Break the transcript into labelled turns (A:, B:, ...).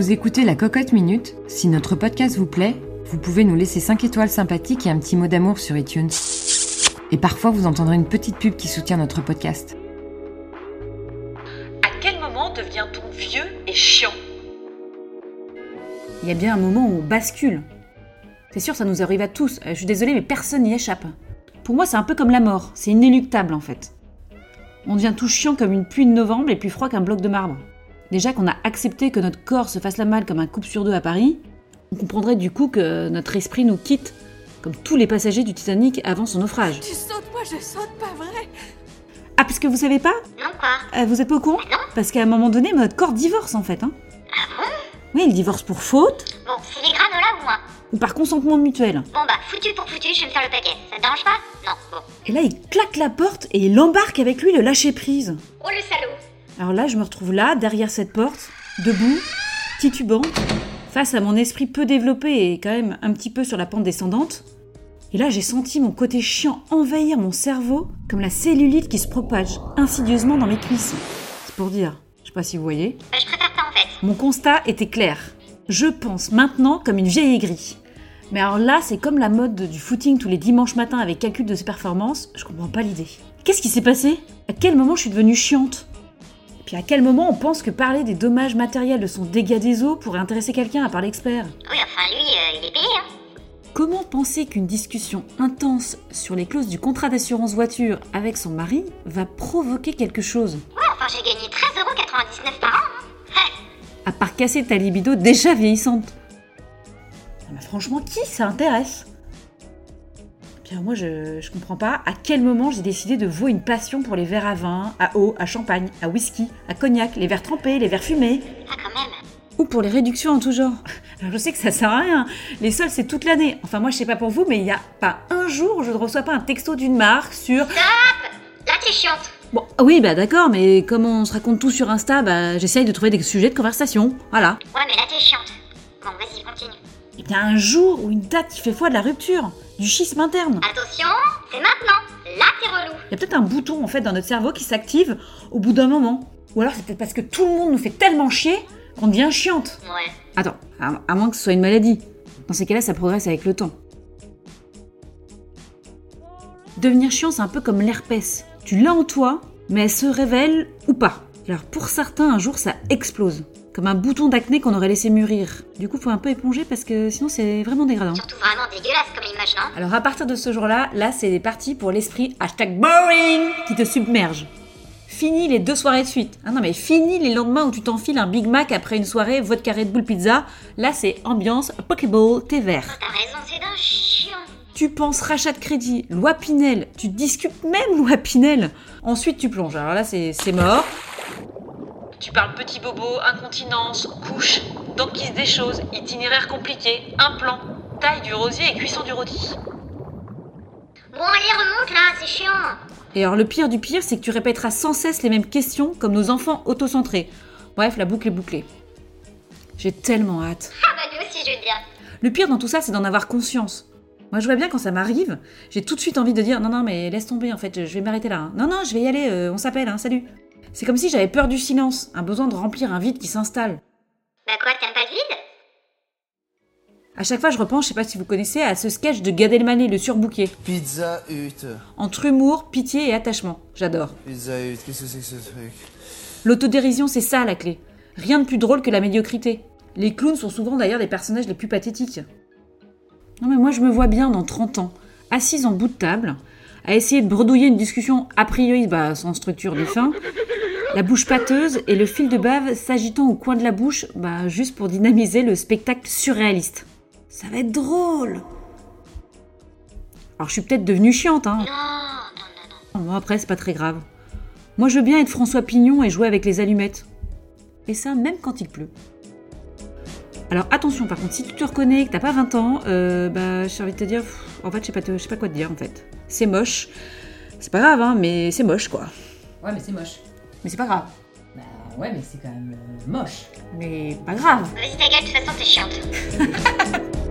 A: Vous écoutez la Cocotte Minute. Si notre podcast vous plaît, vous pouvez nous laisser 5 étoiles sympathiques et un petit mot d'amour sur iTunes. Et parfois, vous entendrez une petite pub qui soutient notre podcast.
B: À quel moment devient-on vieux et chiant?
C: Il y a bien un moment où on bascule. C'est sûr, ça nous arrive à tous. Euh, Je suis désolée, mais personne n'y échappe. Pour moi, c'est un peu comme la mort. C'est inéluctable, en fait. On devient tout chiant comme une pluie de novembre et plus froid qu'un bloc de marbre. Déjà qu'on a accepté que notre corps se fasse la malle comme un coupe sur deux à Paris, on comprendrait du coup que notre esprit nous quitte, comme tous les passagers du Titanic avant son naufrage.
D: Tu sautes, moi je saute, pas vrai
C: Ah, parce que vous savez pas?
E: Non, quoi
C: Euh, Vous êtes pas au courant? Parce qu'à un moment donné, notre corps divorce en fait. Hein. Oui, il divorce pour faute
E: Bon, c'est les granolas ou moi?
C: Ou par consentement mutuel.
E: Bon bah, foutu pour foutu, je vais me faire le paquet. Ça te dérange pas? Non, bon.
C: Et là, il claque la porte et il embarque avec lui le lâcher prise.
E: Oh le salaud
C: Alors là, je me retrouve là, derrière cette porte, debout, titubant, face à mon esprit peu développé et quand même un petit peu sur la pente descendante. Et là, j'ai senti mon côté chiant envahir mon cerveau comme la cellulite qui se propage insidieusement dans mes cuisses. C'est pour dire, je sais pas si vous voyez.
E: Bah, je préfère pas en fait.
C: Mon constat était clair. Je pense maintenant comme une vieille aigrie. Mais alors là, c'est comme la mode du footing tous les dimanches matins avec calcul de ses performances, je comprends pas l'idée. Qu'est-ce qui s'est passé? À quel moment je suis devenue chiante? Puis à quel moment on pense que parler des dommages matériels de son dégât des eaux pourrait intéresser quelqu'un à part l'expert?
E: Oui, enfin lui, euh, il est payé, hein.
C: Comment penser qu'une discussion intense sur les clauses du contrat d'assurance voiture avec son mari va provoquer quelque chose?
E: Ouais, enfin j'ai gagné 13,99€ par an, hein.
C: À part casser ta libido déjà vieillissante. Ah bah franchement, qui ça intéresse moi, je, je comprends pas à quel moment j'ai décidé de vouer une passion pour les verres à vin, à eau, à champagne, à whisky, à cognac, les verres trempés, les verres fumés,
E: Ah, quand même.
C: ou pour les réductions en tout genre. Alors, je sais que ça sert à rien. Les soldes, c'est toute l'année. Enfin, moi, je sais pas pour vous, mais il y a pas un jour où je ne reçois pas un texto d'une marque sur
E: Là, t'es chiante.
C: Bon, oui, bah d'accord, mais comme on se raconte tout sur Insta, bah j'essaye de trouver des sujets de conversation. Voilà.
E: Ouais, mais là, t'es chiante. Bon, vas-y, continue.
C: Et bien un jour ou une date qui fait foi de la rupture, du schisme interne.
E: Attention, c'est maintenant. Là, t'es relou.
C: Il y a peut-être un bouton en fait dans notre cerveau qui s'active au bout d'un moment. Ou alors c'est peut-être parce que tout le monde nous fait tellement chier qu'on devient chiante.
E: Ouais.
C: Attends, à, à moins que ce soit une maladie. Dans ces cas-là, ça progresse avec le temps. Devenir chiant, c'est un peu comme l'herpès. Tu l'as en toi, mais elle se révèle ou pas. Alors pour certains, un jour, ça explose. Comme un bouton d'acné qu'on aurait laissé mûrir. Du coup, faut un peu éponger parce que sinon, c'est vraiment dégradant.
E: Surtout vraiment dégueulasse comme image, non?
C: Alors à partir de ce jour-là, là c'est parti pour l'esprit hashtag boring qui te submerge. Fini les deux soirées de suite. Ah non mais fini les lendemains où tu t'enfiles un Big Mac après une soirée vodka Red Bull pizza. Là c'est ambiance Pokéball, thé vert.
E: T'as raison, c'est d'un chiant.
C: Tu penses rachat de crédit, loi Pinel, tu discutes même loi Pinel. Ensuite tu plonges. Alors là c'est c'est mort.
B: Tu parles petit bobo, incontinence, couche, dents qui se déchaussent, itinéraire compliqué, implant, taille du rosier et cuisson du rôti.
E: Bon, allez, remonte là, c'est chiant.
C: Et alors le pire du pire, c'est que tu répéteras sans cesse les mêmes questions comme nos enfants autocentrés. Bref, la boucle est bouclée. J'ai tellement hâte.
E: Ah bah nous aussi, je veux dire.
C: Le pire dans tout ça, c'est d'en avoir conscience. Moi, je vois bien quand ça m'arrive, j'ai tout de suite envie de dire non, non, mais laisse tomber, en fait, je vais m'arrêter là. hein. Non, non, je vais y aller, euh, on s'appelle, hein, salut. C'est comme si j'avais peur du silence, un besoin de remplir un vide qui s'installe.
E: Bah quoi, t'aimes pas le vide?
C: À chaque fois, je repense, je sais pas si vous connaissez, à ce sketch de Gad Elmaleh, le surbooké.
F: Pizza Hut.
C: Entre humour, pitié et attachement. J'adore.
F: Pizza Hut, qu'est-ce que c'est que ce truc?
C: L'autodérision, c'est ça la clé. Rien de plus drôle que la médiocrité. Les clowns sont souvent d'ailleurs les personnages les plus pathétiques. Non mais moi je me vois bien dans 30 ans, assise en bout de table, à essayer de bredouiller une discussion a priori bah, sans structure ni fin, La bouche pâteuse et le fil de bave s'agitant au coin de la bouche, bah, juste pour dynamiser le spectacle surréaliste. Ça va être drôle Alors je suis peut-être devenue chiante, hein. Bon, après, c'est pas très grave. Moi, je veux bien être François Pignon et jouer avec les allumettes. Et ça, même quand il pleut. Alors attention, par contre, si tu te reconnais que t'as pas 20 ans, euh, bah, j'ai envie de te dire, en fait, je sais pas, je sais pas quoi te dire, en fait. C'est moche. C'est pas grave, hein, mais c'est moche, quoi.
A: Ouais, mais c'est moche.
C: Mais c'est pas grave.
A: Bah ouais, mais c'est quand même euh, moche.
C: Mais pas grave.
E: Vas-y ta gueule, de toute façon t'es chiante.